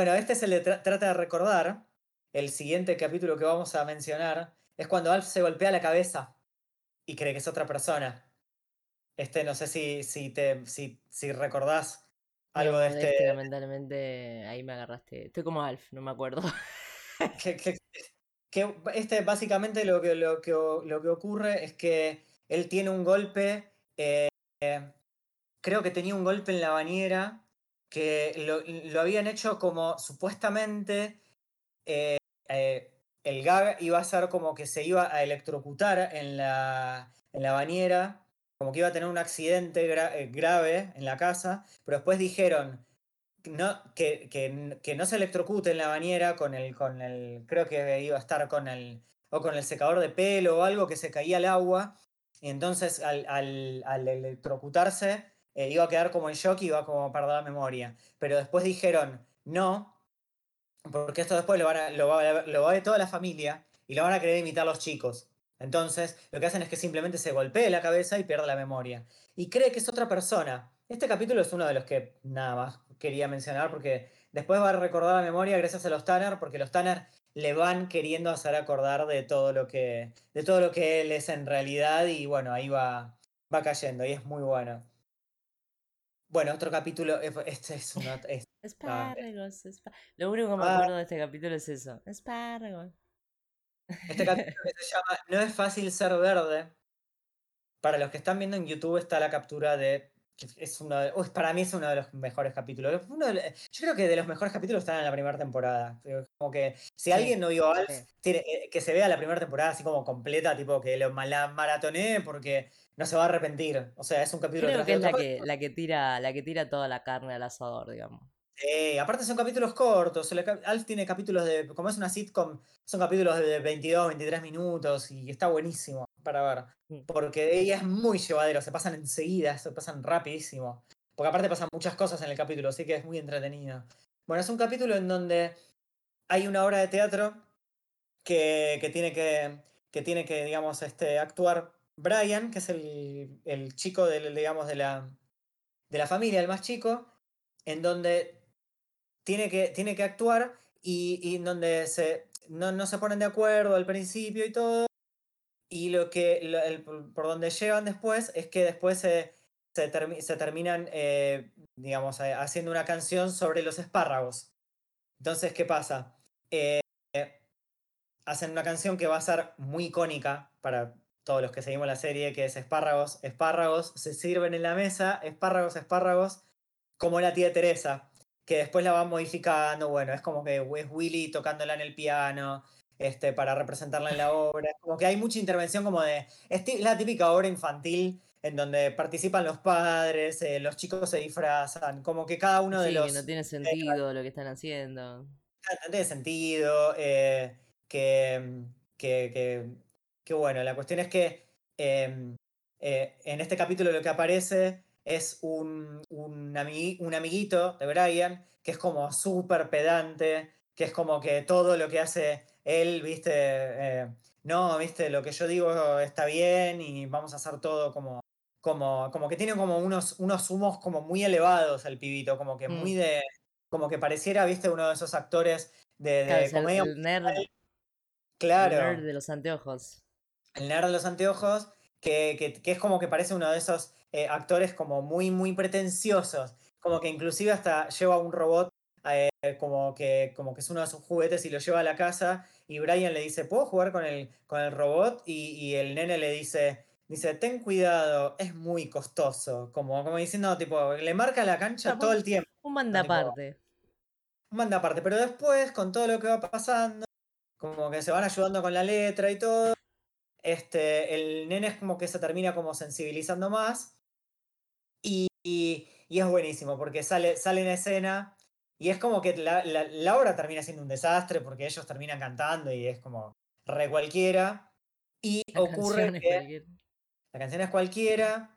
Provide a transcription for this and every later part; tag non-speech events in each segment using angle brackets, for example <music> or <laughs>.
bueno, este se le tra- trata de recordar. El siguiente capítulo que vamos a mencionar es cuando Alf se golpea la cabeza y cree que es otra persona. Este, no sé si, si, te, si, si recordás algo de este. lamentablemente ahí me agarraste. Estoy como Alf, no me acuerdo. <laughs> que, que- que este básicamente lo que, lo, que, lo que ocurre es que él tiene un golpe, eh, creo que tenía un golpe en la bañera, que lo, habían hecho como supuestamente eh, eh, el gag iba a ser como que se iba a electrocutar en la, en la bañera, como que iba a tener un accidente eh, grave en la casa, pero después dijeron no, que, que, no se electrocute en la bañera con el, con el, creo que iba a estar con el, o con el secador de pelo o algo que se caía al agua, y entonces al electrocutarse eh, iba a quedar como en shock y iba como a perder la memoria. Pero después dijeron, no, porque esto después lo, van a, lo, va, lo va a ver toda la familia y lo van a querer imitar los chicos. Entonces, lo que hacen es que simplemente se golpee la cabeza y pierde la memoria. Y cree que es otra persona. Este capítulo es uno de los que nada más quería mencionar porque después va a recordar la memoria gracias a los Tanner, porque los Tanner le van queriendo hacer acordar de todo lo que, de todo lo que él es en realidad y bueno, ahí va, va cayendo y es muy bueno. Bueno, otro capítulo, eh, este es una... es- Espárragos, espá- Lo único que me Ah. acuerdo de este capítulo es eso. Espárragos. Este capítulo que se <laughs> llama No es fácil ser verde. Para los que están viendo en YouTube está la captura de. Es uno de- para mí es uno de los mejores capítulos. Uno de yo creo que de los mejores capítulos están en la primera temporada. Como que si Sí, alguien no vio Alf, sí. eh, que se vea la primera temporada así como completa, tipo que lo ma- la maratonee porque no se va a arrepentir. O sea, es un capítulo Creo que es la que, la que tira, la que tira toda la carne al asador, digamos. Aparte son capítulos cortos. Alf tiene capítulos de. Como es una sitcom, son capítulos de 22, 23 minutos y está buenísimo para ver. Mm. Porque ella es muy llevadero, se pasan enseguida, se pasan rapidísimo. Porque aparte pasan muchas cosas en el capítulo, así que es muy entretenido. Bueno, es un capítulo en donde hay una obra de teatro que, que tiene que, que tiene que, digamos, este, actuar Brian, que es el, el chico del, digamos, de la, de la familia, el más chico, en donde tiene que, tiene que actuar y, y donde se, no, no se ponen de acuerdo al principio y todo. Y lo que el- por donde llevan después es que después se, se terminan, eh, digamos, eh, haciendo una canción sobre los espárragos. Entonces, ¿qué pasa? Eh, hacen una canción que va a ser muy icónica para todos los que seguimos la serie, que es espárragos, espárragos, se sirven en la mesa, espárragos, espárragos, como la tía Teresa, que después la van modificando, bueno, es como que es Willy tocándola en el piano, este, para representarla en la <laughs> obra, como que hay mucha intervención como de, es la típica obra infantil en donde participan los padres, eh, los chicos se disfrazan, como que cada uno de los... que no tiene sentido lo que están haciendo. no tiene sentido, eh, que, que, que, que bueno, la cuestión es que eh, eh, en este capítulo lo que aparece es un, un, amigui- un amiguito de Brian que es como súper pedante, que es como que todo lo que hace él, viste, eh, no, viste, lo que yo digo está bien y vamos a hacer todo como, como, como que tiene como unos, unos humos como muy elevados el pibito, como que muy Mm. de, como que pareciera, viste, uno de esos actores de, Claro, de comedia el nerd, el nerd de los anteojos. El nerd de los anteojos, que, que- que es como que parece uno de esos eh, actores como muy, muy pretenciosos, como que inclusive hasta lleva un robot eh, como, que, como que es uno de sus juguetes y lo lleva a la casa y Brian le dice, ¿puedo jugar con el, con el robot? Y, y el nene le dice, dice, ten cuidado, es muy costoso, como, como diciendo, tipo, le marca la cancha todo el tiempo. Un manda aparte. manda aparte, pero después, con todo lo que va pasando, como que se van ayudando con la letra y todo, este, el nene es como que se termina como sensibilizando más y, y- y es buenísimo porque sale, sale en escena y es como que la, la- la obra termina siendo un desastre porque ellos terminan cantando y es como re cualquiera y La ocurre que la canción es cualquiera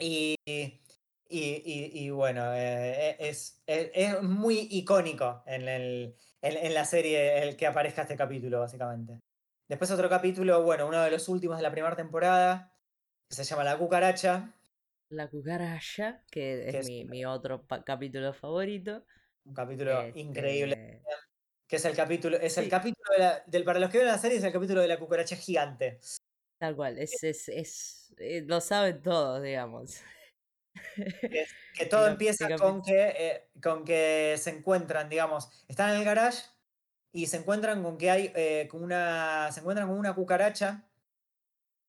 y, y, y- y bueno, eh, es, es, es muy icónico en, el, en, en la serie el que aparezca este capítulo, básicamente. Después otro capítulo, bueno, uno de los últimos de la primera temporada, que se llama La cucaracha. La cucaracha, que es Que es- mi, mi otro capítulo favorito. un capítulo increíble. Este Que es el capítulo, es el capítulo de la- del, para los que ven la serie, es el capítulo de la cucaracha gigante. Tal cual, es, es, es, eh, lo saben todos, digamos. Que, <laughs> todo empieza con que, eh, con que se encuentran, digamos, están en el garage y se encuentran con que hay eh, con una. Se encuentran con una cucaracha.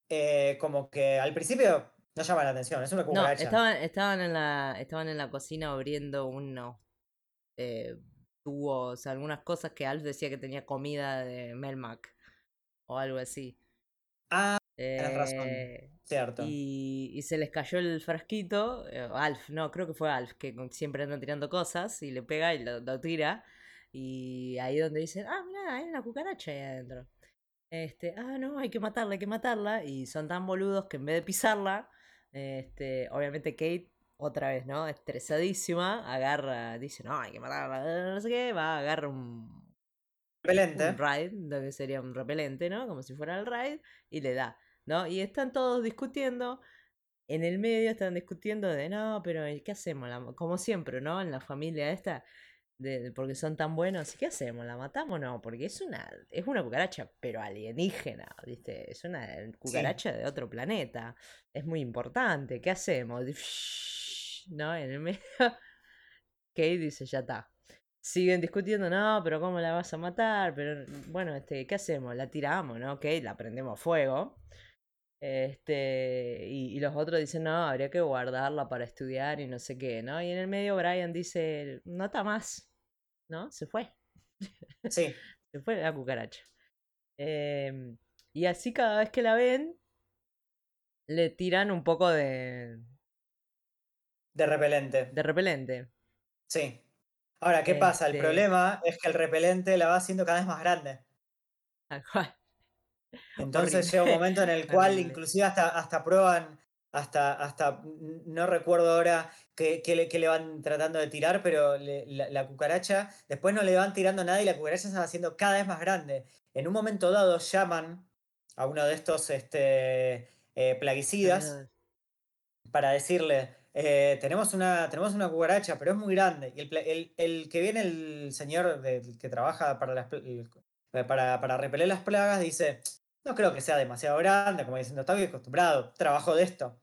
eh, como que al principio no llama la atención, es una No, cucaracha. estaban, estaban, en la, estaban en la cocina abriendo unos eh, tubos, algunas cosas que Alf decía que tenía comida de Melmac o algo así. Ah, tenés razón. Eh, cierto. y, y se les cayó el frasquito, eh, Alf, no, creo que fue Alf, que siempre anda tirando cosas y le pega y lo, lo tira. Y ahí donde dicen, ah, mira, hay una cucaracha ahí adentro. Este, ah, no, hay que matarla, hay que matarla. Y son tan boludos que en vez de pisarla, este, obviamente Kate, otra vez, ¿no? Estresadísima, agarra, dice, no, hay que matarla, no sé qué, va, agarra un, Repelente. un raid, lo que sería un repelente, ¿no? Como si fuera el raid, y le da, ¿no? Y están todos discutiendo. En el medio están discutiendo de, no, pero ¿y ¿qué hacemos? Como siempre, ¿no? En la familia esta, de, porque son tan buenos, ¿qué hacemos? ¿La matamos o no? Porque es una, es una cucaracha, pero alienígena, ¿viste? Es una cucaracha de otro planeta. Es muy importante, ¿qué hacemos? <laughs> ¿No? En el medio, <laughs> Kate dice, ya está. Siguen discutiendo, no, pero ¿cómo la vas a matar? Pero bueno, este, ¿qué hacemos? La tiramos, ¿no? Ok, la prendemos fuego. Este, y, y los otros dicen, no, habría que guardarla para estudiar y no sé qué, ¿no? Y en el medio Brian dice, no está más, ¿no? Se fue, Sí, <laughs> se fue la cucaracha. Em, y así cada vez que la ven, le tiran un poco de, de repelente. de repelente. Sí. Ahora, ¿qué pasa? El Este- problema es que el repelente la va haciendo cada vez más grande. Tal cual. Entonces Horrible. llega un momento en el <laughs> cual Horrible. inclusive hasta, hasta prueban, hasta, hasta, no recuerdo ahora qué, qué le, qué le van tratando de tirar, pero le- la, la cucaracha, después no le van tirando nada y la cucaracha se va haciendo cada vez más grande. En un momento dado llaman a uno de estos este, eh, plaguicidas para decirle, eh, tenemos, una, tenemos una cucaracha, pero es muy grande. Y el, el- el que viene, el señor que trabaja para, las para, para repeler las plagas, dice, no creo que sea demasiado grande, como diciendo, estoy acostumbrado, trabajo de esto.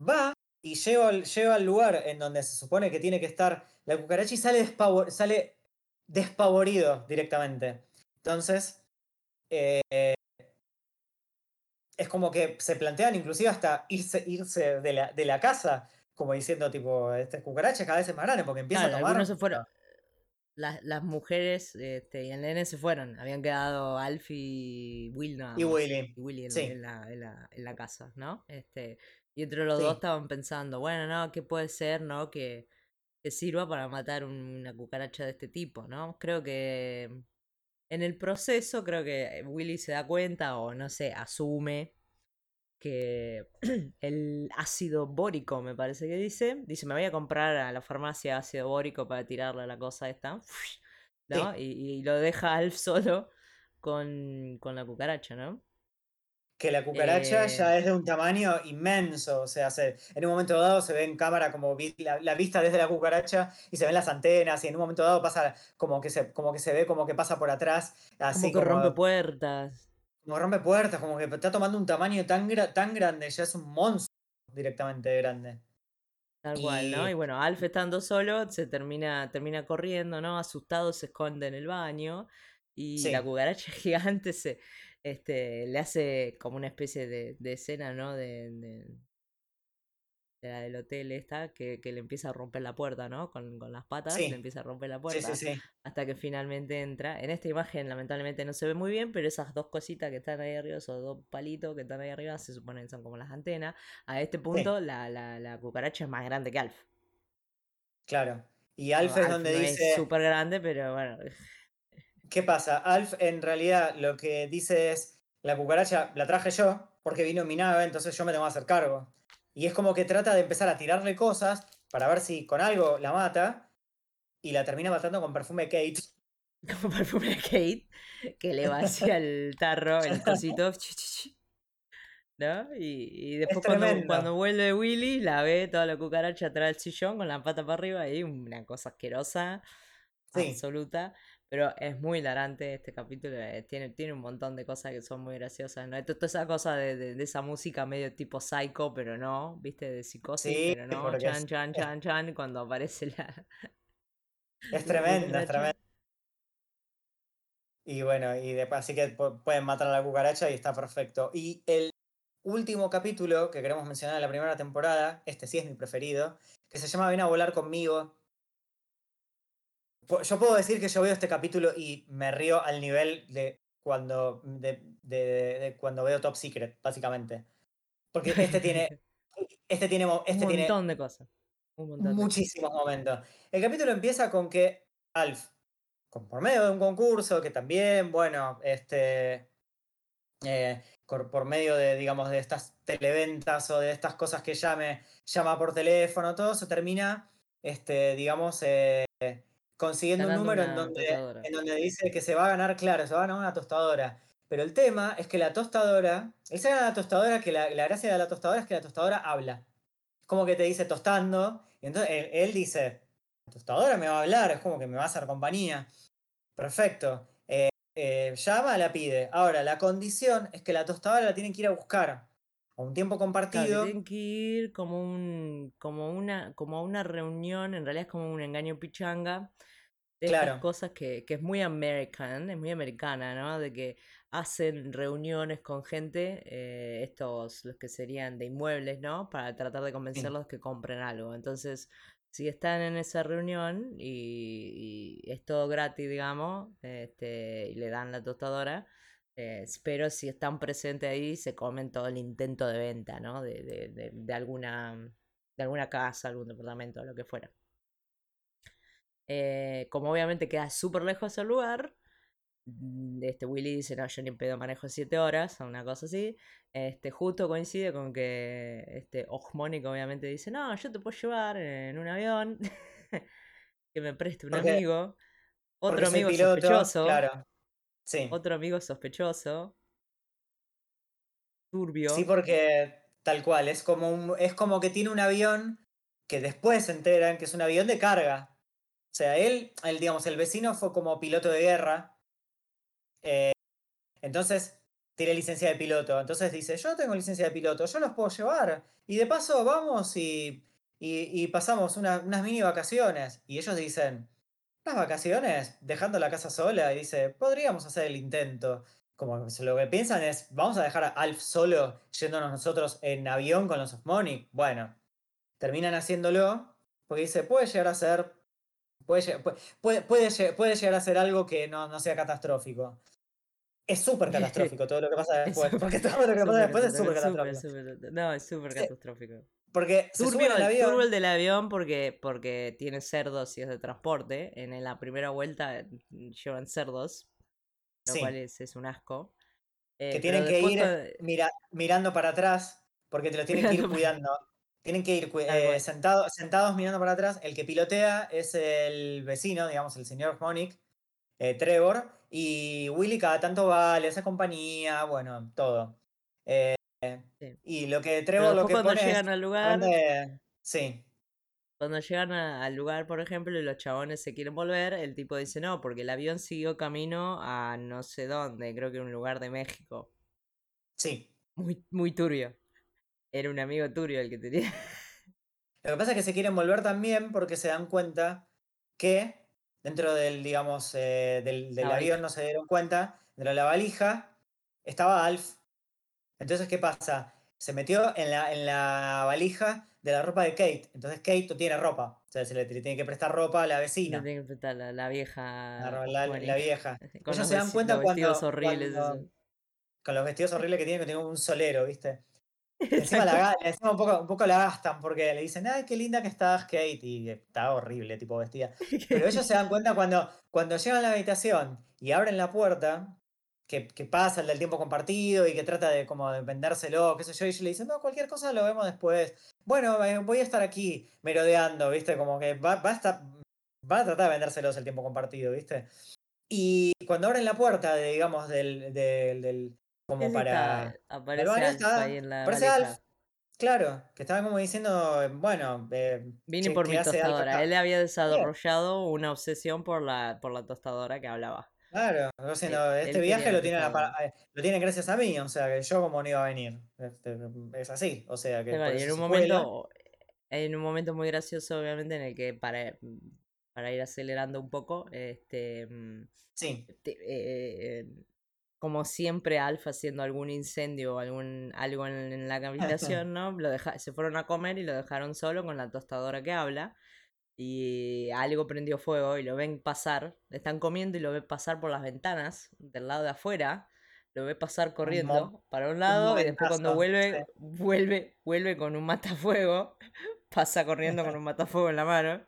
Va y lleva, al- lleva al lugar en donde se supone que tiene que estar la cucaracha y sale, despavo- sale despavorido directamente. Entonces, eh, es como que se plantean inclusive hasta irse, irse de, la, de la casa, como diciendo, tipo, esta cucaracha cada vez es más grande, porque empieza Claro, a tomar... algunos se fueron. Las, las mujeres este, y el nene se fueron. Habían quedado Alf y Will nada Y. Willy, Y Willy en, sí. en la, en, la, en la casa, ¿no? Este, y entre los Sí. dos estaban pensando, bueno, no, ¿qué puede ser, no? Que, que sirva para matar un- una cucaracha de este tipo, ¿no? Creo que en el proceso, creo que Willy se da cuenta o no sé, asume que <clears throat> el ácido bórico, me parece que dice, dice, me voy a comprar a la farmacia ácido bórico para tirarle a la cosa esta, <laughs> ¿no? Y, y lo deja Alf <laughs> solo con, con la cucaracha, ¿no? que la cucaracha Eh, ya es de un tamaño inmenso, o sea, se- en un momento dado se ve en cámara como vi- la, la vista desde la cucaracha y se ven las antenas y en un momento dado pasa como que se, como que se ve como que pasa por atrás, así como que rompe puertas. Como rompe puertas, como que está tomando un tamaño tan, gra- tan grande, ya es un monstruo directamente grande. Tal cual, ¿no? Y- Y bueno, Alf estando solo se termina, termina corriendo, ¿no? Asustado se esconde en el baño y Sí. la cucaracha <laughs> gigante se este, le hace como una especie de, de escena, ¿no? De, de, de la del hotel esta, que, que le empieza a romper la puerta, ¿no? Con, con las patas, Sí. le empieza a romper la puerta. sí, sí. Hasta que finalmente entra. En esta imagen lamentablemente no se ve muy bien, pero esas dos cositas que están ahí arriba, esos dos palitos que están ahí arriba, se supone que son como las antenas. A este punto la, la, la cucaracha es más grande que Alf. Claro. Y Alf es donde no dice, es súper grande, pero bueno. <laughs> ¿qué pasa? Alf en realidad lo que dice es, la cucaracha la traje yo porque vino mi nave, entonces yo me tengo que hacer cargo. Y es como que trata de empezar a tirarle cosas para ver si con algo la mata y la termina matando con perfume Kate. <laughs> Como perfume de Kate, que le vacía el tarro, el <laughs> cosito. ¿No? Y, después cuando, cuando, vuelve Willy, la ve toda la cucaracha atrás del sillón con la pata para arriba y una cosa asquerosa, absoluta. Pero es muy hilarante este capítulo, eh, tiene, tiene un montón de cosas que son muy graciosas, ¿no? Toda esa cosa de, esa música medio tipo psycho, pero no, ¿viste? De psicosis, pero no, chan, chan, chan, chan, cuando aparece la... <laughs> Es tremenda, es tremenda. Y bueno, y después así que pueden matar a la cucaracha y está perfecto. Y el último capítulo que queremos mencionar de la primera temporada, este sí es mi preferido, que se llama Ven a volar conmigo. Yo puedo decir que yo veo este capítulo y me río al nivel de cuando, de, cuando veo Top Secret, básicamente. Porque este tiene. <laughs> Este tiene. Este un montón de cosas. muchísimos momentos. El capítulo empieza con que Alf, por medio de un concurso, que también, bueno, este. Eh, por, medio de, digamos, de estas televentas o de estas cosas que llame, llama por teléfono, todo se termina, este, digamos, eh, consiguiendo un número en donde, en donde dice que se va a ganar, claro, se va a ganar una tostadora. Pero el tema es que la tostadora, él se gana la tostadora, que la, gracia de la tostadora es que la tostadora habla. Es como que te dice tostando, y entonces él, dice, la tostadora me va a hablar, es como que me va a hacer compañía. Perfecto. Eh, eh, llama, la pide. Ahora, la condición es que la tostadora la tienen que ir a buscar a un tiempo compartido. tienen que ir como un como una como una reunión, en realidad es como un engaño pichanga de estas cosas que, que, es muy american, es muy americana, ¿no? De que hacen reuniones con gente, eh, estos los que serían de inmuebles, ¿no? Para tratar de convencerlos que compren algo. Entonces, si están en esa reunión y, es todo gratis, digamos, este, y le dan la tostadora, eh, pero si están presentes ahí, se comen todo el intento de venta, ¿no? De, de, de, alguna, de alguna casa, algún departamento, lo que fuera. Eh, como obviamente queda súper lejos el lugar, Mm, este Willy dice, no, yo ni pedo manejo 7 horas, o una cosa así. Este, justo coincide con que este Ojmónico obviamente dice, no, yo te puedo llevar en un avión, <laughs> que me preste un amigo. Otro amigo sospechoso. Claro. Sí. Otro amigo sospechoso. Turbio. Sí, porque tal cual, es como, un, es como que tiene un avión que después se enteran que es un avión de carga. O sea, él, él, digamos, el vecino fue como piloto de guerra eh, entonces, tiene licencia de piloto. Entonces dice, yo tengo licencia de piloto, yo los puedo llevar. Y de paso vamos y, y, pasamos unas mini vacaciones. Y ellos dicen, unas vacaciones, dejando la casa sola. Y dice, podríamos hacer el intento. Como lo que piensan es, vamos a dejar a Alf solo yéndonos nosotros en avión con los Osmonic. Bueno, terminan haciéndolo porque dice, puede llegar a ser, puede, puede, puede, puede llegar a ser algo que no, no sea catastrófico. Es súper catastrófico todo lo que pasa <laughs> después. porque <laughs> todo lo que pasa después es súper catastrófico. no, es súper catastrófico. Porque se turbio, el avión. el del avión porque, porque tiene cerdos y es de transporte. En, la primera vuelta mm, llevan cerdos, lo cual es, un asco. que eh, tienen que ir mirando para atrás porque te lo tienen que ir cuidando. Tienen que ir eh, sentados mirando para atrás. El que pilotea es el vecino, digamos, el señor Monic, eh, Trevor, y Willy cada tanto va, le hace compañía, bueno, todo. Eh, y lo que Trevor lo que cuando llegan al lugar. sí. Cuando llegan al lugar, por ejemplo, y los chabones se quieren volver, el tipo dice no, porque el avión siguió camino a no sé dónde, creo que un lugar de México. Sí. Muy, muy turbio. Era un amigo turbio el que tenía. Lo que pasa es que se quieren volver también porque se dan cuenta que dentro del, digamos, eh, del, avión no se dieron cuenta, dentro de la valija estaba Alf. Entonces, ¿qué pasa? Se metió en la, en la valija de la ropa de Kate. Entonces Kate no tiene ropa. O sea, se le, tiene que prestar ropa a la vecina. Le tiene que prestar la, la vieja. La, la, vieja. <laughs> Ellos se dan cuenta los cuando. Vestidos horribles. con los vestidos horribles que tienen, que tienen un solero, ¿viste? <laughs> Encima, la, encima un, poco, un poco la gastan porque le dicen, ay, qué linda que estás, Kate, y está horrible, tipo vestida. <laughs> Pero ellos se dan cuenta cuando, cuando llegan a la habitación y abren la puerta, que, que, pasa el del tiempo compartido y que trata de como de vendérselo, qué sé yo, y ellos le dicen, no, cualquier cosa lo vemos después. Bueno, eh, voy a estar aquí merodeando, ¿viste? Como que va, va, a, estar, va a tratar de vendérselos el tiempo compartido, ¿viste? Y cuando abren la puerta, de, digamos, del, del, como Sí, sí, para... está, aparece baño, Alf está, ahí en la aparece Alf, claro, que estaba como diciendo, bueno, eh, Vine ¿qué, por mi tostadora. Él había Bien, desarrollado una obsesión por la, por la tostadora que hablaba. Claro, como Él, diciendo, este viaje la lo tienen, a pa- tostadora. eh, lo tienen gracias a mí, o sea, que yo como no iba a venir. Este, es así, o sea, que Y en un momento, en un momento muy gracioso, obviamente, en el que para, para ir acelerando un poco, este, Sí, te- eh, como siempre, Alf haciendo algún incendio o algún, algo en, en la <laughs> habitación, ¿no? Lo deja, se fueron a comer y lo dejaron solo con la tostadora que habla. Y algo prendió fuego y lo ven pasar. Están comiendo y lo ven pasar por las ventanas del lado de afuera. Lo ve pasar un, corriendo para un un lado y después cuando sí, vuelve, vuelve, vuelve con un matafuego. <laughs> Pasa corriendo con un matafuego en la mano.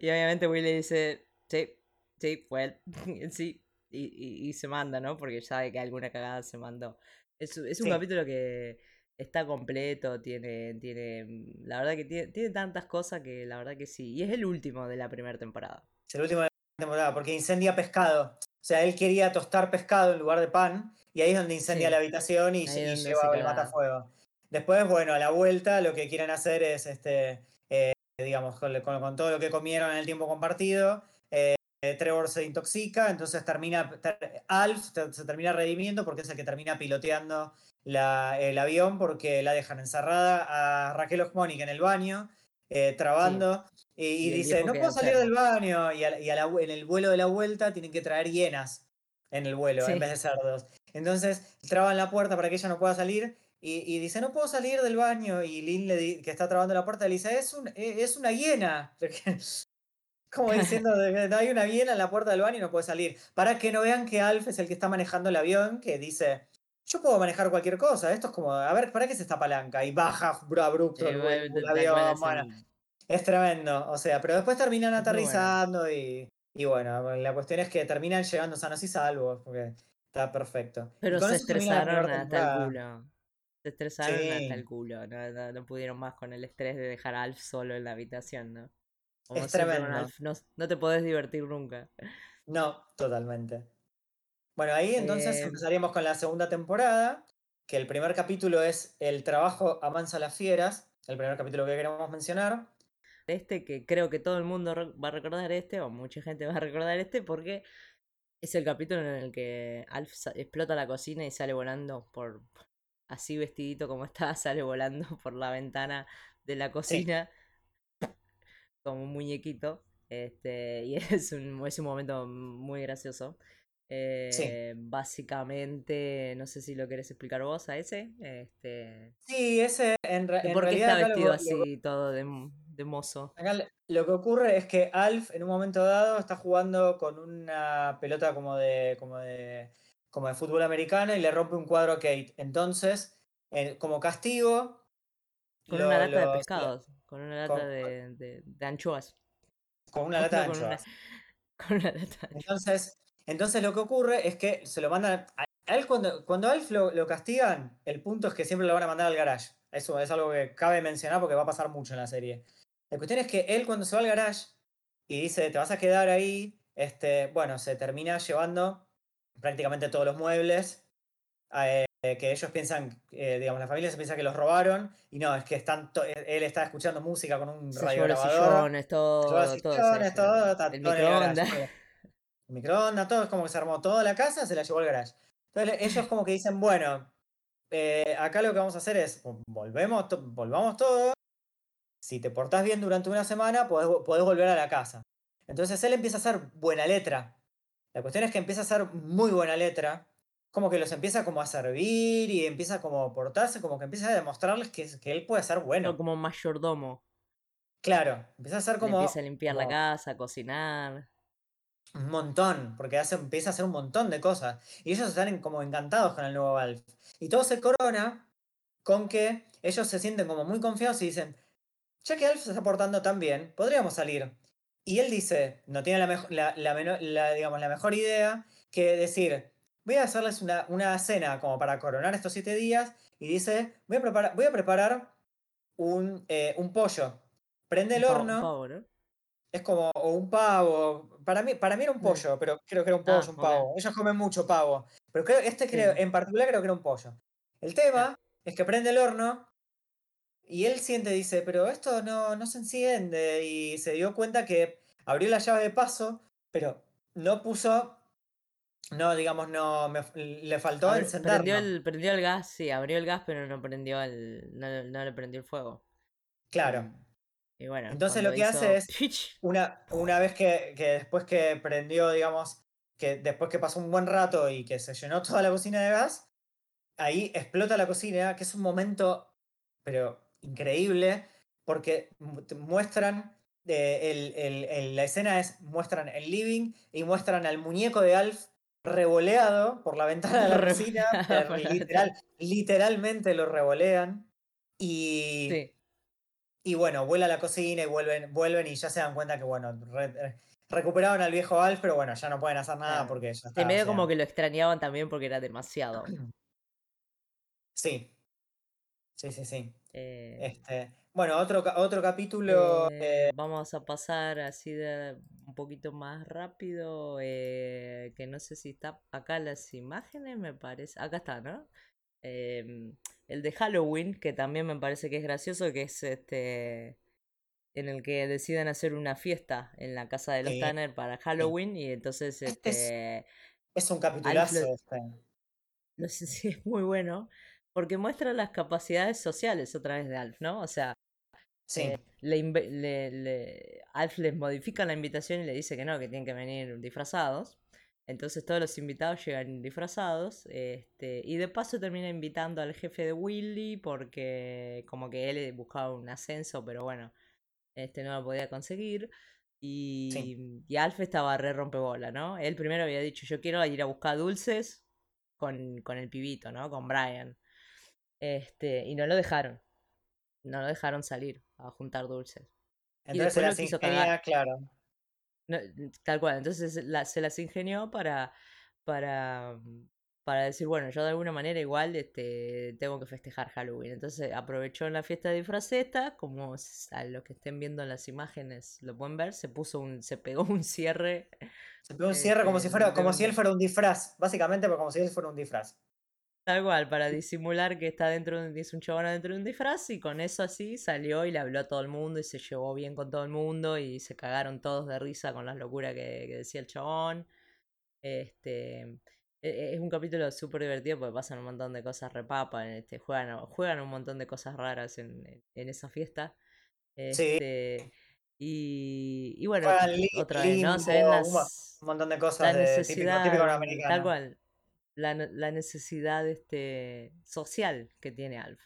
Y obviamente Will le dice, sí, sí, <laughs> sí. Y, y- y se manda, ¿no? Porque sabe que alguna cagada se mandó. Es, es un sí. capítulo que está completo, tiene, tiene, mm, la verdad que tiene, tiene tantas cosas que la verdad que sí. Y es el último de la primera temporada. Es el último de la temporada, porque incendia pescado. O sea, él quería tostar pescado en lugar de pan, y ahí es donde incendia Sí, la habitación y, y lleva el matafuego. Después, bueno, a la vuelta lo que quieren hacer es, este, eh, digamos, con, con- con todo lo que comieron en el tiempo compartido, eh, Trevor se intoxica, entonces termina, ter- Alf se termina redimiendo porque es el que termina piloteando la- el avión porque la dejan encerrada a Raquel Osmonic en el baño, eh, Sí. trabando, y, y Y el dice, no puedo salir del baño, y, a la- y a la vu- en el vuelo de la vuelta tienen que traer hienas en el vuelo en vez de Sí. cerdos. Entonces traban la puerta para que ella no pueda salir. Y, dice, no puedo salir del baño. Y Lynn, le di- que está trabando la puerta, le dice, es, un, e- es una hiena. <laughs> Como <laughs> diciendo, no hay una hiena en la puerta del baño y no puede salir. Para que no vean que Alf es el que está manejando el avión, que dice, yo puedo manejar cualquier cosa. Esto es como, a ver, ¿para qué es esta palanca? Y baja abrupto el, avión. es Bueno, el- es tremendo. O sea, pero después terminan bueno. aterrizando y, y bueno, la cuestión es que terminan llegando sanos y salvos, porque está perfecto. Pero se estresaron hasta el culo. Se estresaron hasta el culo. No, no, no pudieron más con el estrés de dejar a Alf solo en la habitación, ¿no? Como es siempre tremendo. No, no te podés divertir nunca. No, totalmente. Bueno, ahí entonces Eh, empezaríamos con la segunda temporada, que el primer capítulo es El trabajo amansa las fieras, el primer capítulo que queremos mencionar. este que creo que todo el mundo va a recordar este, o mucha gente va a recordar este, porque es el capítulo en el que Alf explota la cocina y sale volando por. Así vestidito como está, <laughs> sale volando por la ventana de la Sí, cocina como un muñequito. Este, y <laughs> es un, es un momento muy gracioso. sí. Eh, básicamente, no sé si lo querés explicar vos a ese. Este, Sí, ese en, re- de en por qué realidad está lo, vestido lo- así todo de, de mozo. acá lo que ocurre es que Alf en un momento dado está jugando con una pelota como de, como de, como de fútbol americano y le rompe un cuadro a Kate. Entonces, eh, como castigo, Con una lata de lo- pescados, con una lata con, de, de, de anchoas. con una <laughs> lata de No, con una, anchoas. <laughs> con una lata de. Entonces, entonces lo que ocurre es que se lo mandan. A a él cuando, cuando a Alf lo, lo castigan, el punto es que siempre lo van a mandar al garage. Eso es algo que cabe mencionar porque va a pasar mucho en la serie. La cuestión es que él cuando se va al garage y dice, te vas a quedar ahí, este, bueno, se termina llevando prácticamente todos los muebles eh, que ellos piensan, eh, digamos, la familia se piensa que los robaron y no, es que están to- él está escuchando música con un sillones, llevó los todo, todo sillones, todo, está El todo el microondas. todo. El microondas, todo, es como que se armó toda la casa, se la llevó al garage. Entonces ellos como que dicen, bueno, eh, acá lo que vamos a hacer es, volvemos, to- volvamos todo, si te portás bien durante una semana, podés, podés volver a la casa. Entonces él empieza a hacer buena letra. La cuestión es que empieza a hacer muy buena letra, como que los empieza como a servir y empieza como a portarse, como que empieza a demostrarles que, que él puede ser bueno. como mayordomo. Claro, empieza a ser Le como, empieza a limpiar la casa, a cocinar. Un montón, porque hace, empieza a hacer un montón de cosas. Y ellos están como encantados con el nuevo Valve. Y todo se corona con que ellos se sienten como muy confiados y dicen, ya que Alf se está portando tan bien, podríamos salir. Y él dice, no tiene la, la, la, digamos, la mejor idea que decir, voy a hacerles una, una cena como para coronar estos siete días. Y dice, voy a preparar, voy a preparar un, eh, un pollo. Prende el un horno. pavo, ¿no? Es como o un pavo. Para mí, para mí era un Mm. pollo, pero creo que era un Ah, pollo, un pavo. Ellos comen mucho pavo. Pero creo, este creo, en particular creo que era un pollo. El tema es que prende el horno y él siente, dice, pero esto no, no se enciende. Y se dio cuenta que abrió la llave de paso, pero no puso no, digamos, no, le faltó encenderlo. Prendió el, prendió el gas, sí, abrió el gas, pero no prendió el, no, le prendió el fuego. Claro. Y bueno. Entonces lo que hace es, <laughs> una, una vez que, que, después que prendió, digamos, que después que pasó un buen rato y que se llenó toda la cocina de gas, ahí explota la cocina, que es un momento, pero increíble, porque muestran, eh, la escena es, muestran el living y muestran al muñeco de Alf revoleado por la ventana de la cocina, <laughs> literal, literalmente lo revolean y, y bueno, vuela a la cocina y vuelven, vuelven y ya se dan cuenta que bueno, recuperaron al viejo Alf, pero bueno, ya no pueden hacer nada porque ya está. medio como que lo extrañaban también porque era demasiado. <clears throat> Sí. Sí, sí, sí. Eh, este, bueno, otro, otro capítulo. Eh, vamos a pasar así de un poquito más rápido. Eh, que no sé si está acá las imágenes, me parece. Acá está, ¿no? Em, el de Halloween, que también me parece que es gracioso, que es este. En el que deciden hacer una fiesta en la casa de los Tanner para Halloween. Y entonces. Este, es, es, un capitulazo. Este. No sé <laughs> si es muy bueno porque muestra las capacidades sociales otra vez de Alf, ¿no? O sea, Sí. Eh, le, Alf les modifica la invitación y le dice que no, que tienen que venir disfrazados. Entonces todos los invitados llegan disfrazados. Este, y de paso termina invitando al jefe de Willy porque como que él buscaba un ascenso, pero bueno, este no lo podía conseguir. Y, y Alf estaba re rompebola, ¿no? Él primero había dicho, yo quiero ir a buscar dulces con, con el pibito, ¿no? Con Brian. Este, y no lo dejaron. No lo dejaron salir a juntar dulces. Entonces se las ingenia, claro. tal cual, entonces se las ingenió para, para, para decir, bueno, yo de alguna manera igual este, tengo que festejar Halloween. Entonces aprovechó en la fiesta de disfraceta, como a los que estén viendo las imágenes lo pueden ver, se puso un, se pegó un cierre. Se pegó un cierre como si fuera, este, como si él fuera un disfraz, básicamente como si él fuera un disfraz. Tal cual, para disimular que está dentro de, es un chabón dentro de un disfraz y con eso así salió y le habló a todo el mundo y se llevó bien con todo el mundo y se cagaron todos de risa con las locuras que, decía el chabón. Este, e, e, es un capítulo súper divertido porque pasan un montón de cosas repapas, este, juegan, juegan un montón de cosas raras en, en esa fiesta. Este, y, y, bueno, otra vez, ¿no? Se ven las, un montón de cosas de típico, típico Tal cual la, la necesidad este, social que tiene Alf.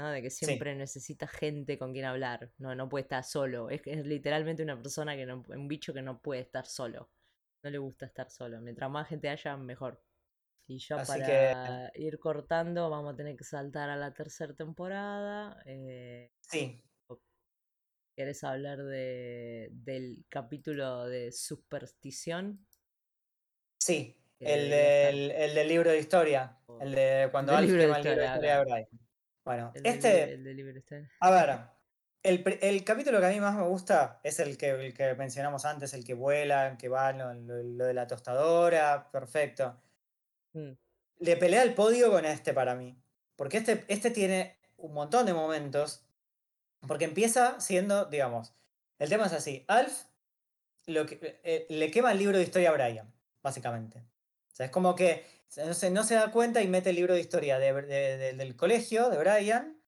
¿no? De que siempre necesita gente con quien hablar. No, no puede estar solo. Es, es literalmente una persona que no, un bicho que no puede estar solo. No le gusta estar solo. Mientras más gente haya, mejor. Y ya para ir cortando, vamos a tener que saltar a la tercera temporada. Eh, sí. ¿Querés hablar de, del capítulo de superstición? Sí, el, del, el del libro de historia. El de cuando Alf quema el libro de historia de Brian. Bueno, este. a ver, el, el, capítulo que a mí más me gusta es el que, el que mencionamos antes, el que vuela, el que va, lo, de la tostadora, perfecto. Mm. Le pelea el podio con este para mí. Porque este, este tiene un montón de momentos. Porque empieza siendo, digamos, el tema es así. Alf lo que, eh, le quema el libro de historia a Brian, básicamente es como que no se, no se da cuenta y mete el libro de historia del colegio de Brian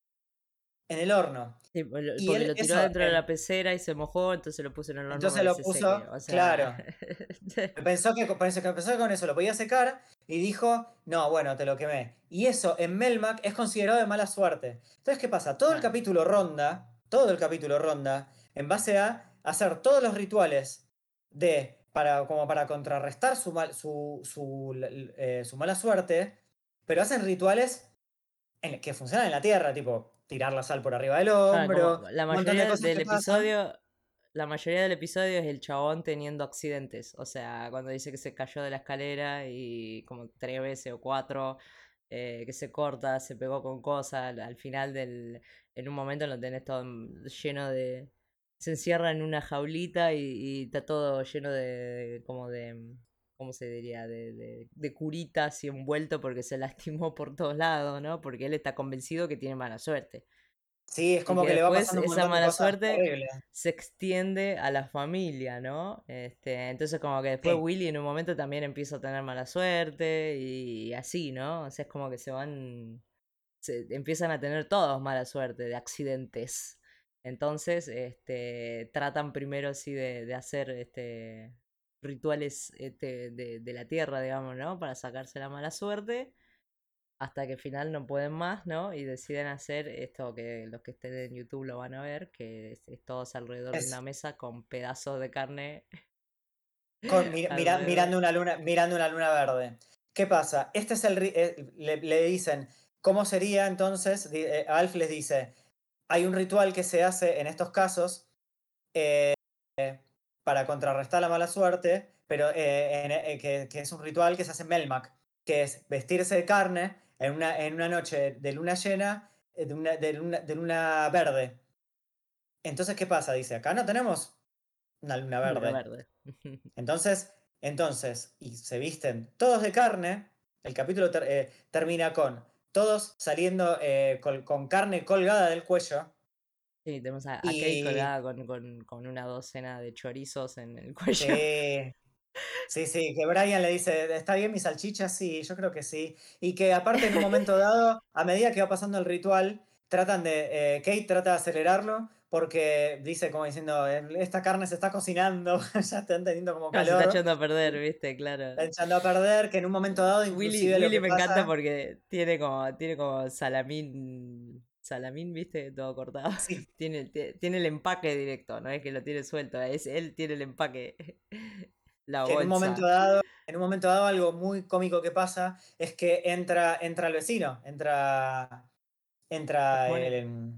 en el horno. Sí, porque lo tiró dentro de la pecera y se mojó, entonces lo puso en el horno. Entonces lo puso, claro. <laughs> pensó, que, pensó que con eso lo podía secar y dijo, no, bueno, te lo quemé. Y eso en Melmac es considerado de mala suerte. Entonces, ¿qué pasa? Todo el capítulo ronda, todo el capítulo ronda, en base a hacer todos los rituales de para, como para contrarrestar su, mal, su, su, eh, su, mala suerte, pero hacen rituales en, que funcionan en la Tierra, tipo tirar la sal por arriba del hombro. la mayoría del episodio... La mayoría del episodio es el chabón teniendo accidentes. O sea, cuando dice que se cayó de la escalera y como tres veces o cuatro, eh, que se corta, se pegó con cosas. Al final del. En un momento lo tenés todo lleno de, se encierra en una jaulita y, está todo lleno de como de ¿cómo se diría? De, de, de curita así envuelto porque se <laughs> lastimó por todos lados, ¿no? Porque él está convencido que tiene mala suerte. Sí, es como que, le va pasando esa mala suerte se extiende a la familia, ¿no? Este, entonces como que después Sí. Willy en un momento también empieza a tener mala suerte y así, ¿no? O sea, es como que se van, se empiezan a tener todos mala suerte de accidentes. Entonces, este, tratan primero así de, de hacer este, rituales este, de, de la tierra, digamos, ¿no? Para sacarse la mala suerte hasta que al final no pueden más, ¿no? Y deciden hacer esto que los que estén en YouTube lo van a ver, que es, es todos alrededor de una mesa con pedazos de carne. Con- mi- <laughs> mira- mirando, una luna, mirando una luna verde. ¿Qué pasa? Este es el eh, le, le dicen, ¿cómo sería entonces? Eh, Alf les dice, hay un ritual que se hace en estos casos eh, para contrarrestar la mala suerte, pero eh, en- eh, que, que es un ritual que se hace en Melmac, que es vestirse de carne en una, en una noche de luna llena, de una, de luna, de luna verde. Entonces, ¿qué pasa? Dice, acá no tenemos una luna Luna verde. verde. <laughs> Entonces, entonces, y se visten todos de carne. El capítulo ter- termina con todos saliendo eh, con carne colgada del cuello. Sí, tenemos a, a Kate colgada con, con, con una docena de chorizos en el <laughs> cuello. Sí, sí, sí, que Brian le dice, ¿está bien mi salchicha? Sí, yo creo que sí. Y que aparte en un momento <laughs> dado, a medida que va pasando el ritual, tratan de, eh, Kate trata de acelerarlo porque dice como diciendo, "Eh, esta carne se está cocinando, <laughs> ya está entendiendo como No, se calor, está echando a perder, ¿viste? Claro. está echando a perder, que en un momento dado Willy, Willy me encanta porque tiene como, tiene como salamín, salamín, ¿viste? Todo cortado. <laughs> Sí. <laughs> Tiene, tie- tiene el empaque directo, no es que lo tiene suelto, es él tiene el empaque. La en un momento dado, en un momento dado algo muy cómico que pasa es que entra, entra el vecino, entra, entra el,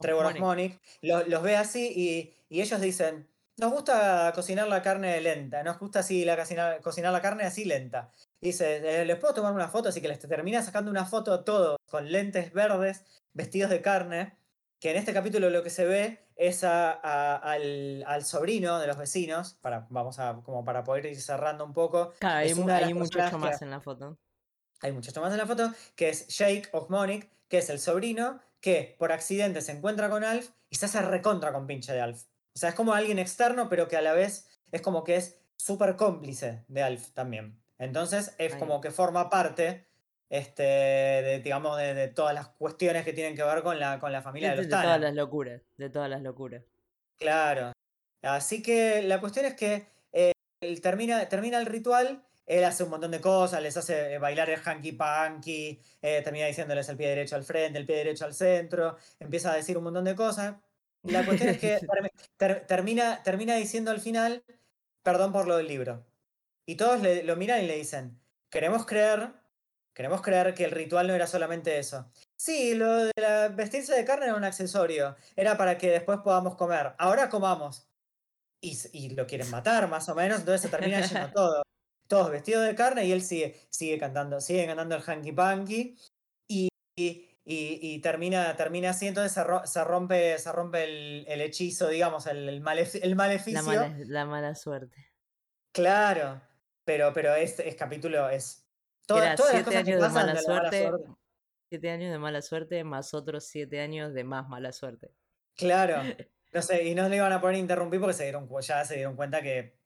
Trevor Osmonic. Osmonic, lo- los ve así y, y ellos dicen, nos gusta cocinar la carne lenta, nos gusta así la cocinar, cocinar la carne así lenta. Dice, "Eh, ¿les puedo tomar una foto? Así que les termina sacando una foto a todos con lentes verdes, vestidos de carne, que en este capítulo lo que se ve es a- a- al, al sobrino de los vecinos, para, vamos a, como para poder ir cerrando un poco. Claro, hay, es hay muchacho que- más en la foto. hay muchacho más en la foto, que es Jake Ogmonic, que es el sobrino que por accidente se encuentra con Alf y se hace recontra con pinche de Alf. O sea, es como alguien externo, pero que a la vez es como que es súper cómplice de Alf también. Entonces es como que forma parte, este, de, digamos, de, de todas las cuestiones que tienen que ver con la, con la familia De, de de los todas las locuras, de todas las locuras. Claro. Así que la cuestión es que eh, termina, termina el ritual, él hace un montón de cosas, les hace eh, bailar el hanky panky, eh, termina diciéndoles el pie derecho al frente, el pie derecho al centro, empieza a decir un montón de cosas. La cuestión es que <laughs> termi- ter- termina, termina diciendo al final, perdón por lo del libro. Y todos le- lo miran y le dicen, queremos creer, queremos creer que el ritual no era solamente eso. Sí, lo de la vestirse de carne era un accesorio. Era para que después podamos comer. Ahora comamos. Y, y lo quieren matar, más o menos. Entonces se termina yendo <laughs> todo. Todos vestidos de carne y él sigue, sigue cantando, sigue cantando el hanky panky. Y, y, termina, termina así. Entonces se, ro- se rompe, se rompe el, el hechizo, digamos, el, el, malef- el La maleficio. mala, la mala suerte. Claro. Pero, pero este es capítulo, es. toda- todas las cosas que de mala de la mala suerte. suerte. Siete años de mala suerte más otros siete años de más mala suerte. Claro. <laughs> No sé, y no le iban a poner a interrumpir porque se dieron, ya se dieron cuenta que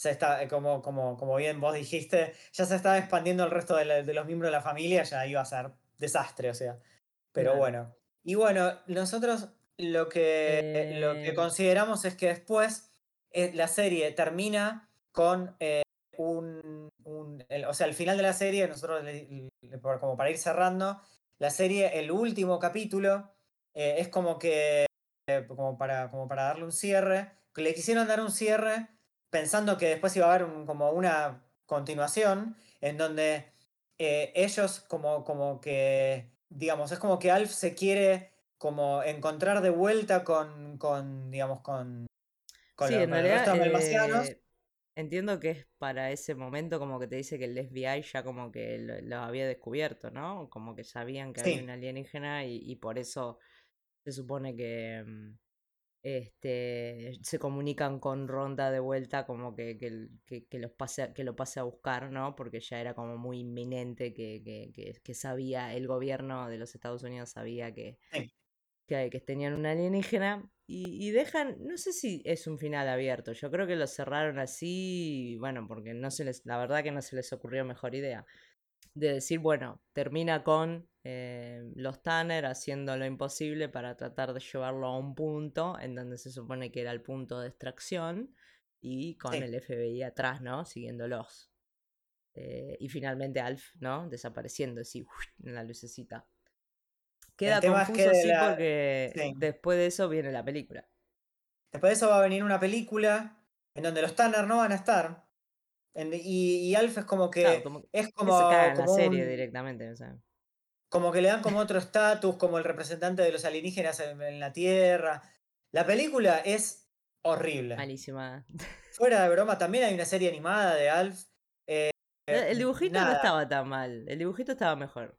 se está, eh, como, como, como bien vos dijiste, ya se estaba expandiendo el resto de, la- de los miembros de la familia, ya iba a ser desastre, o sea. Pero Claro. bueno. Y bueno, nosotros lo que, lo que Eh, consideramos es que después eh, la serie termina con eh, un, un- el- o sea, al final de la serie, nosotros, le- le- por- como para ir cerrando, la serie, el último capítulo, es como que, como para, como para darle un cierre, le quisieron dar un cierre pensando que después iba a haber un- como una continuación en donde eh, ellos como, como que, digamos, es como que Alf se quiere como encontrar de vuelta con, con digamos, con, con, sí, lo- en realidad eh, entiendo que es para ese momento como que te dice que el FBI ya como que lo, lo había descubierto, ¿no? Como que sabían que había Sí. un alienígena y, y por eso se supone que, mm, este, se comunican con Ronda de vuelta como que, que, los pase, que lo pase a buscar, ¿no? Porque ya era como muy inminente que, que sabía, el gobierno de los Estados Unidos sabía que, que, que tenían una alienígena y, y, dejan, no sé si es un final abierto, yo creo que lo cerraron así, bueno, porque no se les, la verdad que no se les ocurrió mejor idea de decir, bueno, termina con eh, los Tanner haciendo lo imposible para tratar de llevarlo a un punto en donde se supone que era el punto de extracción y con el FBI atrás, ¿no? Siguiéndolos. Eh, y finalmente Alf, ¿no? Desapareciendo así en la lucecita. Queda confuso porque después de eso viene la película. Después de eso va a venir una película en donde los Tanner no van a estar. Y, Alf es como que. es como. Se la serie directamente, Como que le dan como otro estatus, como el representante de los alienígenas en, la Tierra. La película es horrible. Malísima. <laughs> Fuera de broma, también hay una serie animada de Alf. Eh, el dibujito no estaba tan mal. El dibujito estaba mejor.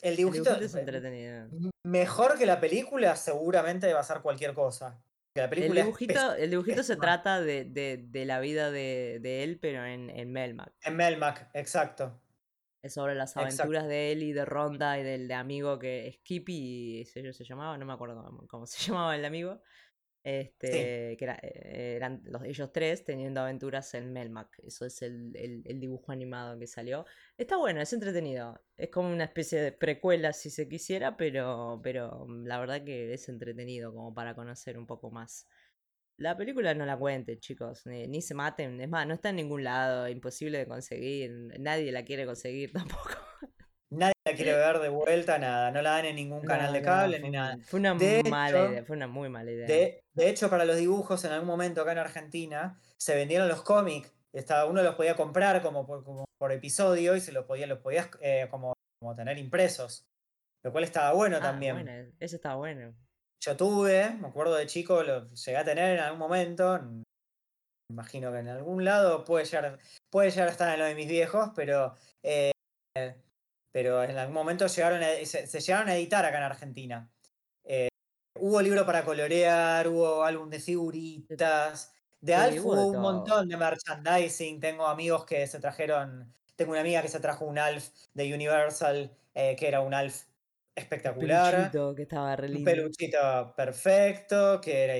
El dibujito, es entretenido. Mejor que la película, seguramente va a ser cualquier cosa. La película el dibujito, el dibujito se trata de, de, la vida de, de, él, pero en, en Melmac. En Melmac, exacto. Es sobre las aventuras de él y de Ronda y del de amigo que Skippy se, se llamaba, no me acuerdo cómo se <laughs> llamaba el amigo. Este, que eh, eran los, ellos tres teniendo aventuras en Melmac. Eso es el, el, dibujo animado que salió. Está bueno, es entretenido. Es como una especie de precuela si se quisiera, pero, pero mm, la verdad que es entretenido como para conocer un poco más. La película no la cuente chicos, ni, ni se maten. Es más, no está en ningún lado, imposible de conseguir. Nadie la quiere conseguir <laughs> tampoco. La quiere ver de vuelta, nada. No la dan en ningún canal de cable ni nada. Fue una mala idea, fue una muy mala idea. De, hecho, para los dibujos, en algún momento acá en Argentina, se vendieron los cómics. Uno los podía comprar como por, como por episodio y se los podía, los podías eh, como, como, tener impresos. Lo cual estaba bueno ah, también. Bueno, eso estaba bueno. Yo tuve, me acuerdo de chico, lo llegué a tener en algún momento. Me imagino que en algún lado puede llegar, puede llegar a estar en lo de mis viejos, pero eh, pero en algún momento llegaron se, llegaron a editar acá en Argentina. Eh, hubo libro para colorear, hubo álbum de figuritas. De Alf hubo un montón de merchandising. Tengo amigos que se trajeron. Tengo una amiga que se trajo un Alf de Universal, eh, que era un Alf espectacular. Un peluchito que estaba re Un peluchito perfecto, que era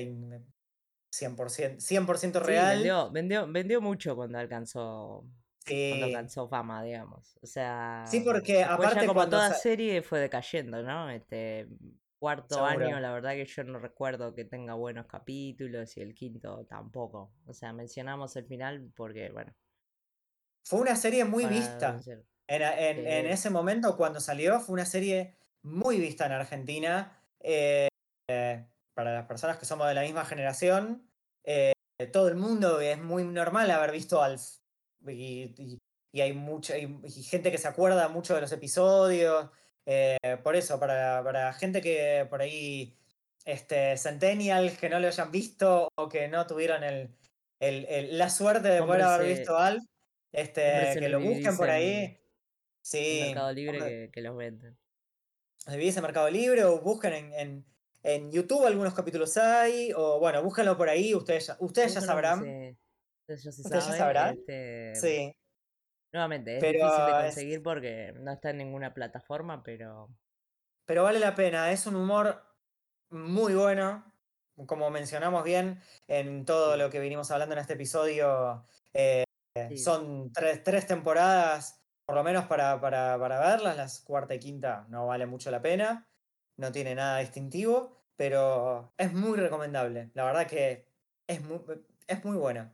100%, 100 real. vendió, vendió, vendió mucho cuando alcanzó cuando alcanzó fama, digamos. O sea. Sí, porque aparte. como toda serie fue decayendo, ¿no? Este cuarto año, la verdad que yo no recuerdo que tenga buenos capítulos y el quinto tampoco. O sea, mencionamos el final porque, bueno. Fue una serie muy vista. En, en, ese momento, cuando salió, fue una serie muy vista en Argentina. Eh, para las personas que somos de la misma generación, eh, todo el mundo es muy normal haber visto Alf y, hay mucha gente que se acuerda mucho de los episodios. Eh, por eso, para, para, gente que por ahí, este, Centennials, que no lo hayan visto o que no tuvieron el, el, la suerte de poder haber visto Alf, este, que lo busquen por ahí. Sí. Mercado Libre que, los venden. Vivís en Mercado Libre o busquen en, en, en, YouTube algunos capítulos hay, o bueno, búsquenlo por ahí, ustedes ya, ustedes ya sabrán. Ustedes ya sabrán. Este, sí. Nuevamente, es difícil de conseguir porque no está en ninguna plataforma, pero. Pero vale la pena, es un humor muy bueno. Como mencionamos bien en todo lo que vinimos hablando en este episodio, eh, son tres, tres, temporadas, por lo menos para, para, para verlas. Las cuarta y quinta no vale mucho la pena, no tiene nada distintivo, pero es muy recomendable. La verdad que es muy, es muy buena.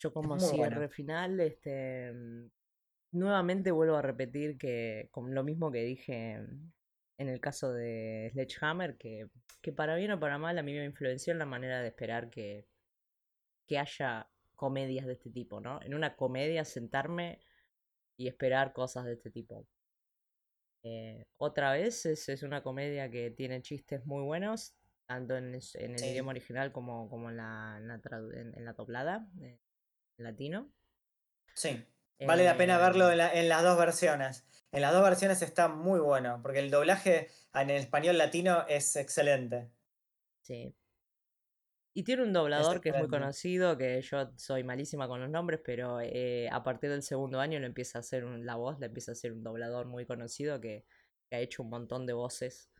Yo como cierre final, este, mm, nuevamente vuelvo a repetir que con lo mismo que dije en el caso de Sledgehammer, que, que para bien o para mal a mí me influenció en la manera de esperar que, que haya comedias de este tipo, ¿no? En una comedia sentarme y esperar cosas de este tipo. Eh, otra vez es, es, una comedia que tiene chistes muy buenos, tanto en, en el idioma original como, como en, la, en, la en, la doblada. Eh, latino. Sí, vale la pena verlo en, en, las dos versiones. En las dos versiones está muy bueno, porque el doblaje en el español latino es excelente. Sí. Y tiene un doblador que es muy conocido, que yo soy malísima con los nombres, pero eh, a partir del segundo año lo empieza a hacer la voz, le empieza a hacer un doblador muy conocido que, ha hecho un montón de voces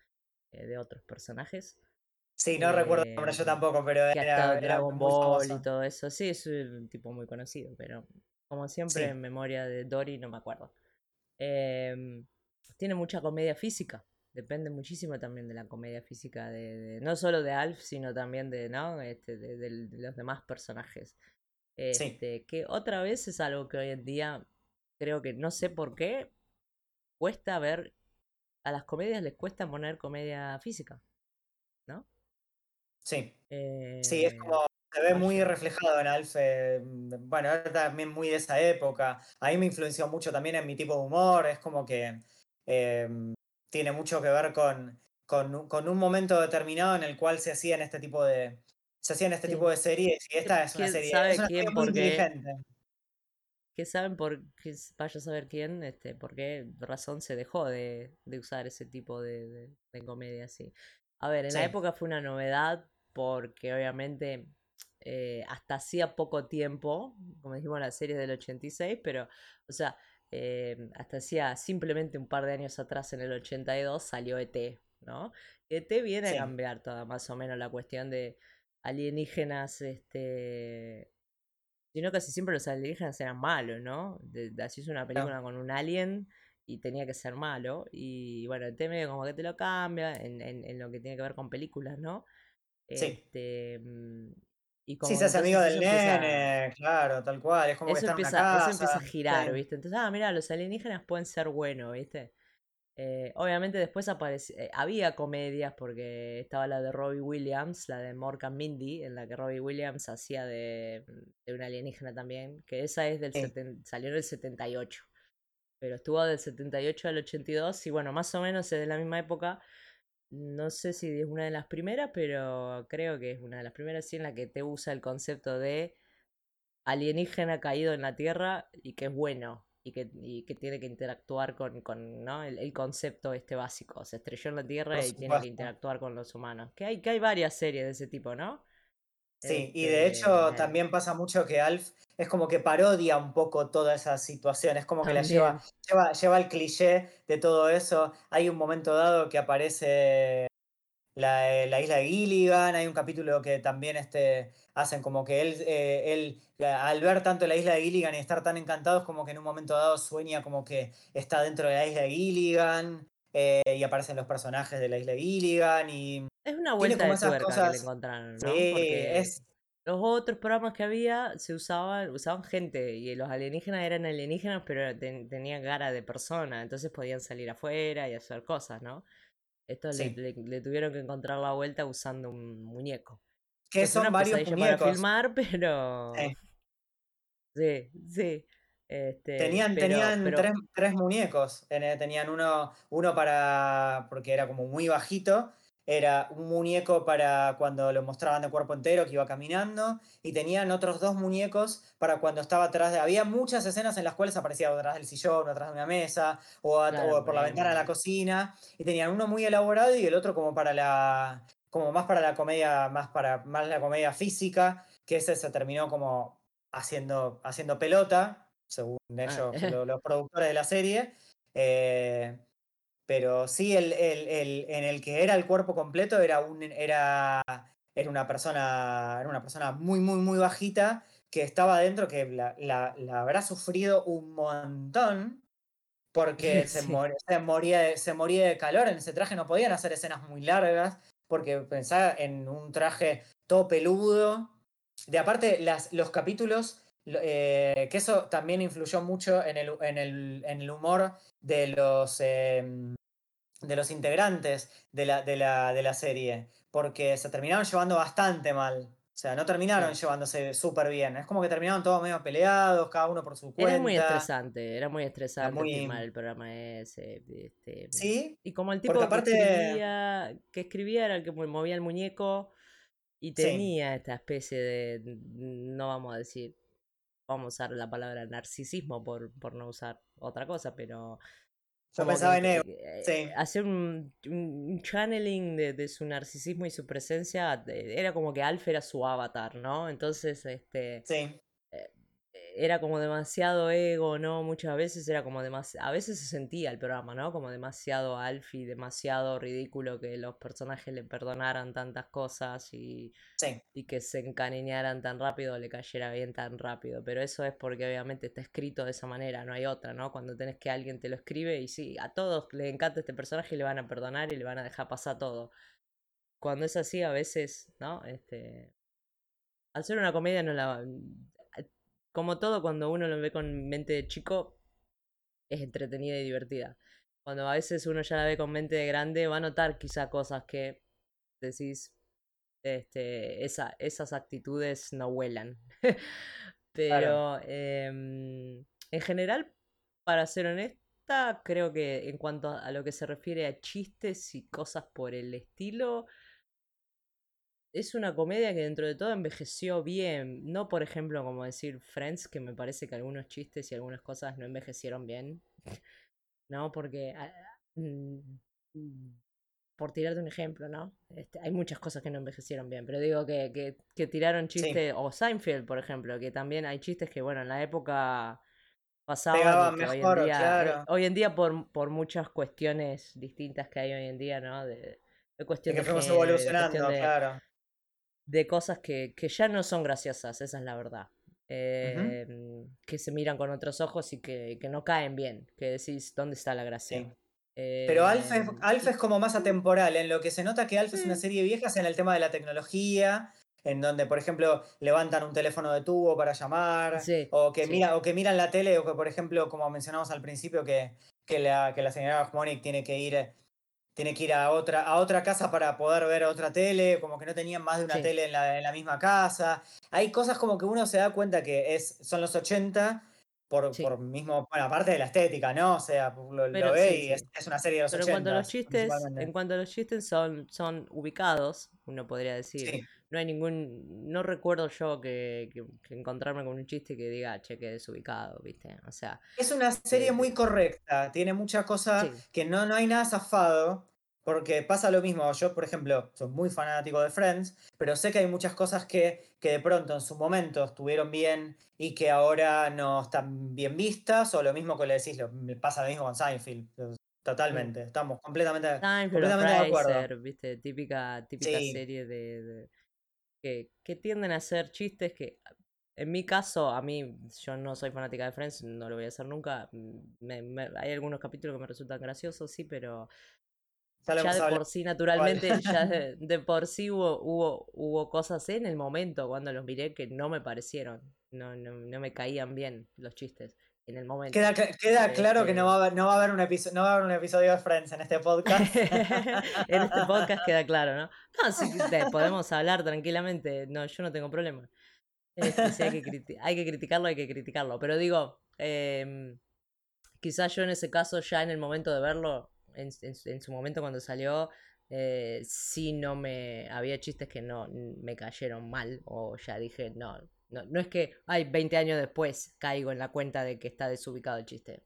eh, de otros personajes. Sí, no recuerdo el nombre yo em, tampoco, pero era, era Dragon Ball y todo eso. Sí, es un tipo muy conocido, pero como siempre en memoria de Dory no me acuerdo. Em, tiene mucha comedia física. Depende muchísimo también de la comedia física, de, no solo de Alf, sino también de, ¿no? este, de, los demás personajes. Este, Que otra vez es algo que hoy en día creo que no sé por qué cuesta ver. A las comedias les cuesta poner comedia física. Sí. sí, es eh, como. Se ve muy reflejado en Alf. Eh, bueno, también muy de esa época. A mí me influenció mucho también en mi tipo de humor. Es como que. Em, tiene mucho que ver con, con, un momento determinado en el cual se hacían este tipo de. Se hacían este tipo de series. Y esta es una serie, sabe es una quién, muy inteligente. Que saben por qué vaya a saber quién, este, por qué razón se dejó de, usar ese tipo de, de, comedia así. A ver, en la época fue una novedad porque obviamente eh, hasta hacía poco tiempo, como dijimos la serie del 86, pero, o sea, eh, hasta hacía simplemente un par de años atrás, en el 82, salió ET, ¿no? ET viene a cambiar toda más o menos la cuestión de alienígenas, este... Sino casi siempre los alienígenas eran malos, ¿no? así es una película con un alien y tenía que ser malo. Y bueno, ET medio como que te lo cambia en, en lo que tiene que ver con películas, ¿no? Sí. Este, mm, sí, se hace amigo del nene, claro, tal cual. Es como eso, que empieza, eso empieza a girar, ¿viste? Entonces, ah, mira, los alienígenas pueden ser buenos, ¿viste? Eh, obviamente después eh, había comedias porque estaba la de Robbie Williams, la de Morgan Mindy, en la que Robbie Williams hacía de, de un alienígena también, que esa es del salió en el 78, pero estuvo del 78 al 82 y bueno, más o menos es de la misma época no sé si es una de las primeras, pero creo que es una de las primeras, sí, en la que te usa el concepto de alienígena caído en la Tierra y que es bueno y que, que tiene que interactuar con, con ¿no? el, concepto este básico. Se estrelló en la Tierra y tiene que interactuar con los humanos. Que hay, que hay varias series de ese tipo, ¿no? Sí, y de hecho este, también pasa mucho que Alf es como que parodia un poco toda esa situación, es como que la lleva, lleva, lleva el cliché de todo eso. Hay un momento dado que aparece la, eh, la, isla de Gilligan, hay un capítulo que también este, hacen como que él, eh, él, al ver tanto la isla de Gilligan y estar tan encantados, como que en un momento dado sueña como que está dentro de la isla de Gilligan. Eh, y aparecen los personajes de la isla de Gilligan y es una vuelta de tuerca que le encontraron, ¿no? Porque es... los otros programas que había se usaban, usaban gente y los alienígenas eran alienígenas pero tenían cara de persona, entonces podían salir afuera y hacer cosas, ¿no? Esto le, tuvieron que encontrar la vuelta usando un muñeco. Que son varios muñecos. para filmar, <laughs> pero... Sí, sí. Este, tenían tenían Tres, muñecos. Tenían uno, uno para. porque era como muy bajito. Era un muñeco para cuando lo mostraban de cuerpo entero que iba caminando. Y tenían otros dos muñecos para cuando estaba atrás de. Había muchas escenas en las cuales aparecía atrás del sillón, atrás de una mesa, o, por la ventana de la cocina. Y tenían uno muy elaborado y el otro como para la. como más para la comedia, más para más la comedia física. Que ese se terminó como haciendo, haciendo pelota según ah, ellos, <laughs> los, productores de la serie. Eh, pero sí, el, en el que era el cuerpo completo era, un, era, era, una persona, era una persona muy, muy, muy bajita que estaba adentro, que la, habrá sufrido un montón porque <laughs> se, se, moría de, se moría de calor. En ese traje no podían hacer escenas muy largas porque pensaba en un traje todo peludo. De aparte, las, los capítulos eh, que eso también influyó mucho en el, en el, en el humor de los, em, de los integrantes de la, de, la, de la serie, porque se terminaron llevando bastante mal. O sea, no terminaron llevándose súper bien. Es como que terminaron todos medio peleados, cada uno por su cuenta. Era muy estresante, era muy estresante muy... el programa ese. Este, sí. Y como el tipo que, escribía, que escribía era el que movía el muñeco y tenía esta especie de, no vamos a decir, vamos a usar la palabra narcisismo por, por no usar otra cosa, pero Yo pensaba en Ego. eh, Sí. hacer un, un channeling de, de su narcisismo y su presencia. Era como que Alf era su avatar, ¿no? Entonces, este. Sí. Era como demasiado ego, ¿no? Muchas veces era como demasiado... A veces se sentía el programa, ¿no? Como demasiado alfi, demasiado ridículo que los personajes le perdonaran tantas cosas y, Sí. y que se encariñaran tan rápido, le cayera bien tan rápido. Pero eso es porque obviamente está escrito de esa manera, no hay otra, ¿no? Cuando tenés que alguien te lo escribe y sí, a todos les encanta este personaje y le van a perdonar y le van a dejar pasar todo. Cuando es así, a veces, ¿no? Este... Al ser una comedia no la... Como todo, cuando uno lo ve con mente de chico, es entretenida y divertida. Cuando a veces uno ya la ve con mente de grande, va a notar quizá cosas que decís, este, esa, esas actitudes no vuelan. <laughs> Pero em, en general, para ser honesta, creo que en cuanto a lo que se refiere a chistes y cosas por el estilo, es una comedia que dentro de todo envejeció bien. No, por ejemplo, como decir Friends, que me parece que algunos chistes y algunas cosas no envejecieron bien. <laughs> No, porque. ah, mm, mm, por tirarte un ejemplo, ¿no? Este, hay muchas cosas que no envejecieron bien, pero digo que, que, que tiraron chistes. O Seinfeld, por ejemplo, que también hay chistes que, bueno, en la época pasaban hoy en día. eh, claro. hoy en día, por, por muchas cuestiones distintas que hay hoy en día, ¿no? De, de De cuestión que fuimos de evolucionando, de, claro. De cosas que, que ya no son graciosas, esa es la verdad. Eh, Que se miran con otros ojos y que, que no caen bien. Que decís, ¿dónde está la gracia? Sí. Pero Alf es, Alf es como más atemporal, en lo que se nota que Alf es una serie vieja es en el tema de la tecnología, en donde, por ejemplo, levantan un teléfono de tubo para llamar, Sí, o, que sí. mira, o que miran la tele, o que, por ejemplo, como mencionamos al principio, que, que, la, que la señora Harmonic tiene que ir, tiene que ir a, otra, a otra casa para poder ver otra tele, como que no tenían más de una Sí. tele en la, en la misma casa. Hay cosas como que uno se da cuenta que es, son los 80. Por, Sí. por mismo, bueno, aparte de la estética, ¿no? O sea, lo, ve sí, y es, es una serie de los Pero en 80. cuanto a los chistes, en cuanto a los chistes son, son ubicados, uno podría decir. No hay ningún. No recuerdo yo que, que- que encontrarme con un chiste que diga, che, que desubicado, ¿viste? O sea, es una serie eh, muy correcta, tiene mucha cosa que no, no hay nada zafado, porque pasa lo mismo. Yo, por ejemplo, soy muy fanático de Friends, pero sé que hay muchas cosas que, que de pronto en su momento estuvieron bien y que ahora no están bien vistas, o lo mismo que le decís, lo, me pasa lo mismo con Seinfeld. Totalmente, estamos completamente, Seinfeld completamente de acuerdo. Fraser, ¿viste? Típica, típica Sí, serie de, de- que, que tienden a hacer chistes que, en mi caso, a mí, yo no soy fanática de Friends, no lo voy a hacer nunca. mm, me- me- hay algunos capítulos que me resultan graciosos, sí, pero <laughs> ya de hablado por sí, naturalmente, ya de, de por sí hubo, hubo, hubo cosas en el momento cuando los miré que no me parecieron, no, no, no me caían bien los chistes en el momento. Queda, queda claro que no va, Este, a haber, no, va a haber un episodio, no va a haber un episodio de Friends en este podcast. <laughs> en este podcast queda claro, ¿no? No, sí, podemos <laughs> hablar tranquilamente, no, yo no tengo problema. Este, si hay que, criti- hay que criticarlo, hay que criticarlo. Pero digo, em, quizás yo en ese caso, ya en el momento de verlo, en, su- en su momento cuando salió, eh, sí no me. Había chistes que no me cayeron mal. O ya dije, no. No, no es que, ay, 20 años después caigo en la cuenta de que está desubicado el chiste.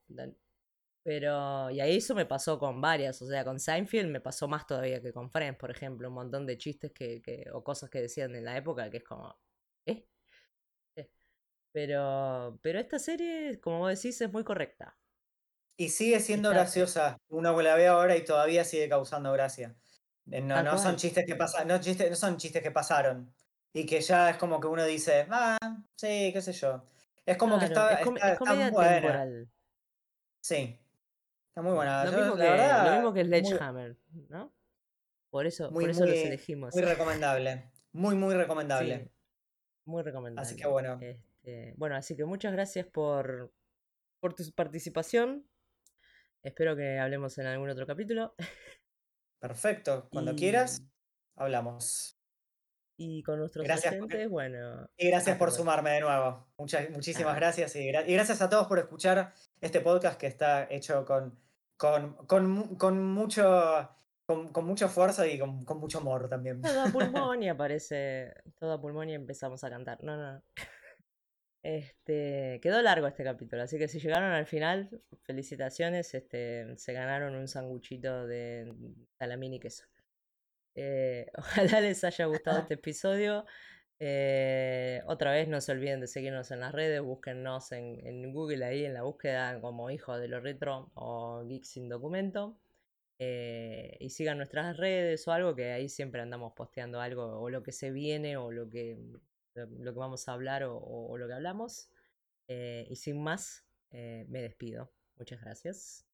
Pero, y ahí eso me pasó con varias, o sea, con Seinfeld me pasó más todavía que con Friends, por ejemplo, un montón de chistes que, que, o cosas que decían en la época que es como, ¿eh? Eh. Pero, pero esta serie, como vos decís, es muy correcta. Y sigue siendo graciosa. Uno la ve ahora y todavía sigue causando gracia. Eh, No, no son chistes que pasan, no, chistes, no son chistes que pasaron. Y que ya es como que uno dice, ah, sí, qué sé yo. Es como que está, es, com- está, es está comedia buena. Sí, está muy buena. Lo Yo, mismo que, lo verdad, mismo que muy, Sledgehammer, ¿no? Por eso, muy, por eso los muy, elegimos. muy recomendable. Muy, muy <laughs> Sí, recomendable. muy Así que recomendable. bueno, Este, bueno, así que muchas gracias por, por tu participación. Espero que hablemos en algún otro capítulo. perfecto. Cuando Y, quieras, hablamos. y con nuestros Gracias por, bueno. y gracias por sumarme de nuevo. Muchas, muchísimas Ah, gracias. Y, gra- y gracias a todos por escuchar este podcast que está hecho con, con, con, mu- con mucho, con, con mucho esfuerzo y con, con mucho amor también. todo a pulmón y <laughs> aparece todo a pulmón y empezamos a cantar. No, no. Este, quedó largo este capítulo, así que si llegaron al final, felicitaciones, este, se ganaron un sanguchito de salamín y queso. Eh, <laughs> ojalá les haya gustado este <laughs> episodio. Eh, otra vez no se olviden de seguirnos en las redes, búsquennos en, Google ahí en la búsqueda como Hijo de lo Retro o Geek sin Documento. Eh, y sigan nuestras redes o algo que ahí siempre andamos posteando algo o lo que se viene o lo que, lo, que vamos a hablar o, lo que hablamos. y sin más, me despido. Muchas gracias.